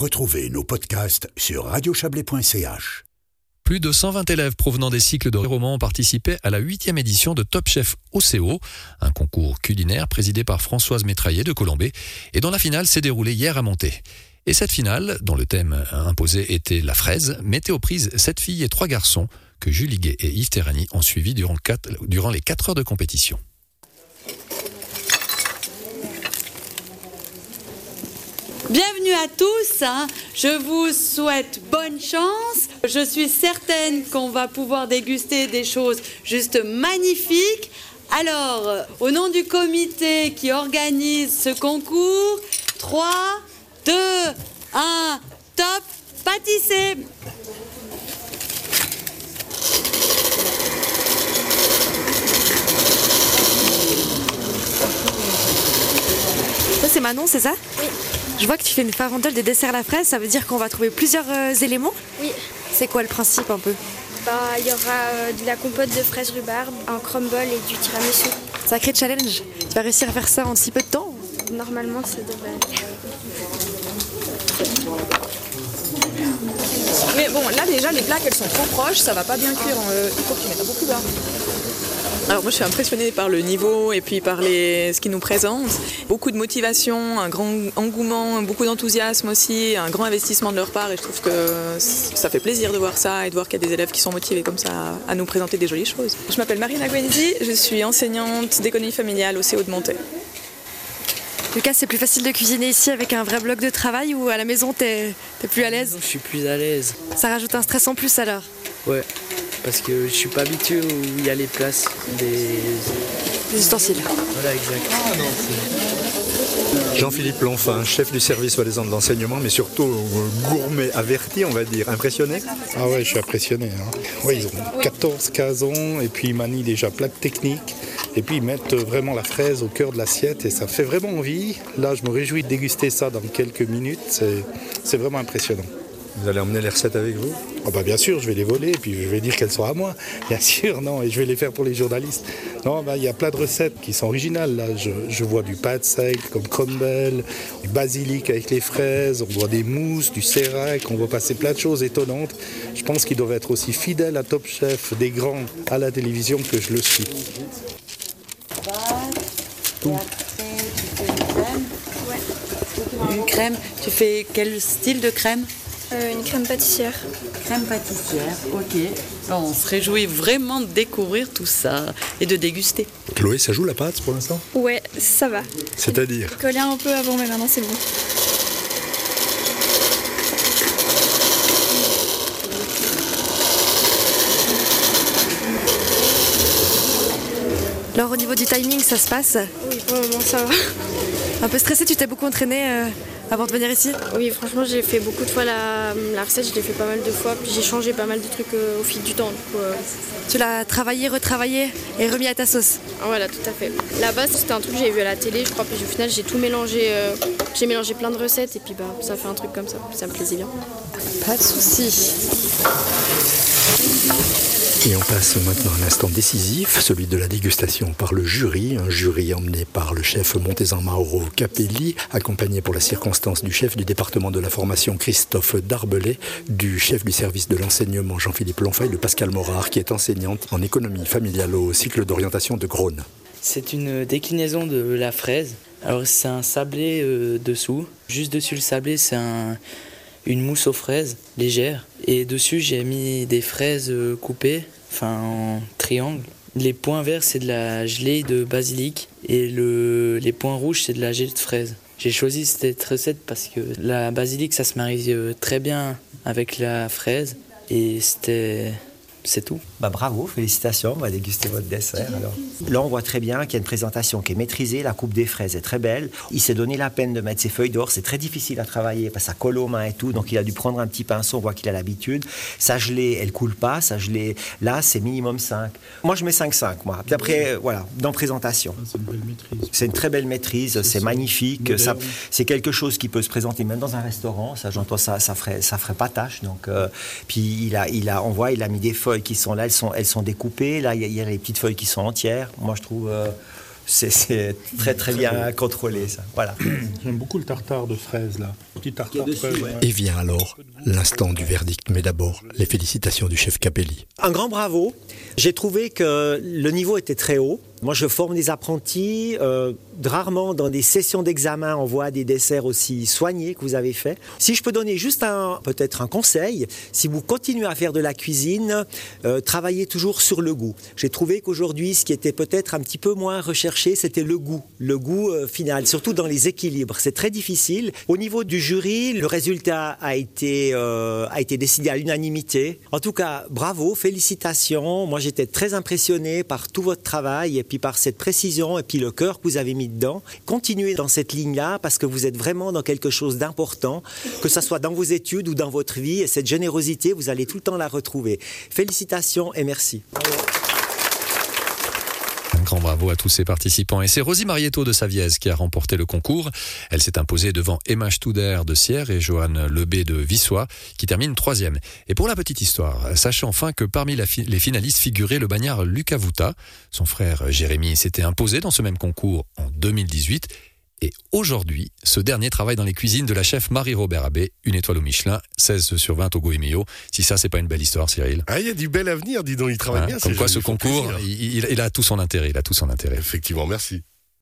Retrouvez nos podcasts sur radiochablais.ch. Plus de 120 élèves provenant des cycles de romans ont participé à la huitième édition de Top Chef OCO, un concours culinaire présidé par Françoise Métraillé de Colombay et dont la finale s'est déroulée hier à Monté. Et cette finale, dont le thème imposé était la fraise, mettait aux prises sept filles et trois garçons que Julie Guet et Yves Terrani ont suivis durant, durant les quatre heures de compétition. Bienvenue à tous, hein. je vous souhaite bonne chance. Je suis certaine qu'on va pouvoir déguster des choses juste magnifiques. Alors, au nom du comité qui organise ce concours, 3, 2, 1, top, pâtissez Ça c'est Manon, c'est ça? Oui. Je vois que tu fais une farandole des desserts à la fraise, ça veut dire qu'on va trouver plusieurs euh, éléments Oui. C'est quoi le principe un peu? Bah, il y aura euh, de la compote de fraises rhubarbe, un crumble et du tiramisu. Sacré challenge. Tu vas réussir à faire ça en si peu de temps Normalement, ça devrait aller. Mais bon, là déjà, les plaques, elles sont trop proches, ça va pas bien cuire. euh, il faut que tu mettes un peu plus bas. Alors moi je suis impressionnée par le niveau et puis par les, ce qu'ils nous présentent. Beaucoup de motivation, un grand engouement, beaucoup d'enthousiasme aussi, un grand investissement de leur part et je trouve que ça fait plaisir de voir ça et de voir qu'il y a des élèves qui sont motivés comme ça à nous présenter des jolies choses. Je m'appelle Marina Gwenzi, je suis enseignante d'économie familiale au CO de Monté. Lucas, c'est plus facile de cuisiner ici avec un vrai bloc de travail ou à la maison t'es es plus à l'aise? Je suis plus à l'aise. Ça rajoute un stress en plus alors? Ouais, parce que je suis pas habitué où il y a les places des. Les ustensiles. Voilà, exact. Jean-Philippe Lonfin, chef du service valaisan de l'enseignement, mais surtout euh, gourmet averti, on va dire. Impressionné Ah ouais, je suis impressionné. hein. Ouais, ils ont 14 casons et puis ils manient déjà plein de techniques. Et puis ils mettent vraiment la fraise au cœur de l'assiette et ça fait vraiment envie. Là, je me réjouis de déguster ça dans quelques minutes. C'est- C'est vraiment impressionnant. Vous allez emmener les recettes avec vous? Ah bah bien sûr, je vais les voler et puis je vais dire qu'elles sont à moi. Bien sûr, non, et je vais les faire pour les journalistes. Non, bah, il y a plein de recettes qui sont originales. Là, je, je vois du pâte sec comme crumble, du basilic avec les fraises, on voit des mousses, du sérac, on voit passer plein de choses étonnantes. Je pense qu'ils doivent être aussi fidèles à Top Chef des grands à la télévision que je le suis. Une crème, tu fais quel style de crème? Euh, une crème pâtissière. Crème pâtissière, ok. On se réjouit vraiment de découvrir tout ça et de déguster. Chloé, ça joue la pâte pour l'instant? Ouais, ça va. C'est-à-dire? Collé un peu avant, mais maintenant c'est bon. Alors au niveau du timing, ça se passe? Oui, pour le moment ça va. Un peu stressé, tu t'es beaucoup entraîné euh, avant de venir ici Oui, franchement, j'ai fait beaucoup de fois la, la recette, je l'ai fait pas mal de fois, puis j'ai changé pas mal de trucs euh, au fil du temps. Du coup, euh, Tu l'as travaillé, retravaillé et remis à ta sauce. voilà, tout à fait. La base, c'était un truc que j'ai vu à la télé, je crois, puis au final, j'ai tout mélangé. j'ai mélangé plein de recettes, et puis bah, ça fait un truc comme ça, ça me plaisait bien. Pas de soucis. Et on passe maintenant à un instant décisif, celui de la dégustation par le jury, un jury emmené par le chef Montezan Mauro Capelli, accompagné pour la circonstance du chef du département de la formation Christophe Darbelay, du chef du service de l'enseignement Jean-Philippe Lonfay, de Pascal Morard, qui est enseignante en économie familiale au cycle d'orientation de Grône. C'est une déclinaison de la fraise. Alors c'est un sablé euh, dessous. Juste dessus le sablé, c'est un- une mousse aux fraises légère. Et dessus, j'ai mis des fraises euh, coupées, enfin en triangle. Les points verts, c'est de la gelée de basilic. Et le, les points rouges, c'est de la gelée de fraise. J'ai choisi cette recette parce que la basilic, ça se marie euh, très bien avec la fraise. Et c'était. C'est tout. Bah bravo, félicitations, on va déguster votre dessert. Alors. Là, on voit très bien qu'il y a une présentation qui est maîtrisée, la coupe des fraises est très belle. Il s'est donné la peine de mettre ses feuilles d'or, c'est très difficile à travailler parce que ça colle aux mains et tout, donc il a dû prendre un petit pinceau, on voit qu'il a l'habitude. Sa gelée, elle coule pas, sa gelée, là, c'est minimum 5. Moi, je mets 5-5, moi, d'après, voilà, dans présentation. C'est une belle maîtrise. C'est une très belle maîtrise, c'est magnifique, c'est quelque chose qui peut se présenter même dans un restaurant, ça j'entends ça, ça ferait, ça ferait pas tâche. Donc, euh, puis il a, il a, on voit, il a mis des feuilles qui sont là, elles sont, elles sont découpées, là il y, a, il y a les petites feuilles qui sont entières. Moi je trouve, euh, c'est très très bien contrôlé ça. Voilà. J'aime beaucoup le tartare de fraises là. Petit tartare de fraises. Et vient alors l'instant du verdict, mais d'abord les félicitations du chef Capelli. Un grand bravo. J'ai trouvé que le niveau était très haut. Moi, je forme des apprentis. Euh, rarement, dans des sessions d'examen, on voit des desserts aussi soignés que vous avez fait. Si je peux donner juste un, peut-être un conseil, si vous continuez à faire de la cuisine, euh, travaillez toujours sur le goût. J'ai trouvé qu'aujourd'hui, ce qui était peut-être un petit peu moins recherché, c'était le goût, le goût euh, final, surtout dans les équilibres. C'est très difficile. Au niveau du jury, le résultat a été, a été décidé à l'unanimité. En tout cas, bravo, félicitations. Moi, j'étais très impressionné par tout votre travail et puis par cette précision et puis le cœur que vous avez mis dedans. Continuez dans cette ligne-là parce que vous êtes vraiment dans quelque chose d'important, que ce soit dans vos études ou dans votre vie. Et cette générosité, vous allez tout le temps la retrouver. Félicitations et merci. Bravo à tous ces participants. Et c'est Rosie Marietto de Saviez qui a remporté le concours. Elle s'est imposée devant Emma Studer de Sierre et Joanne Lebé de Vissois qui termine troisième. Et pour la petite histoire, sachez enfin que parmi les finalistes figurait le bagnard Luca Vuta. Son frère Jérémy s'était imposé dans ce même concours en 2018 et aujourd'hui, ce dernier travaille dans les cuisines de la chef Marie-Robert Abbé, une étoile au Michelin, 16 sur 20 au Goemio. Si ça, c'est pas une belle histoire, Cyril. Ah, il y a du bel avenir, dis donc, il travaille Hein, bien. Comme quoi, ce concours, il a tout son intérêt. Il a tout son intérêt. Effectivement, merci.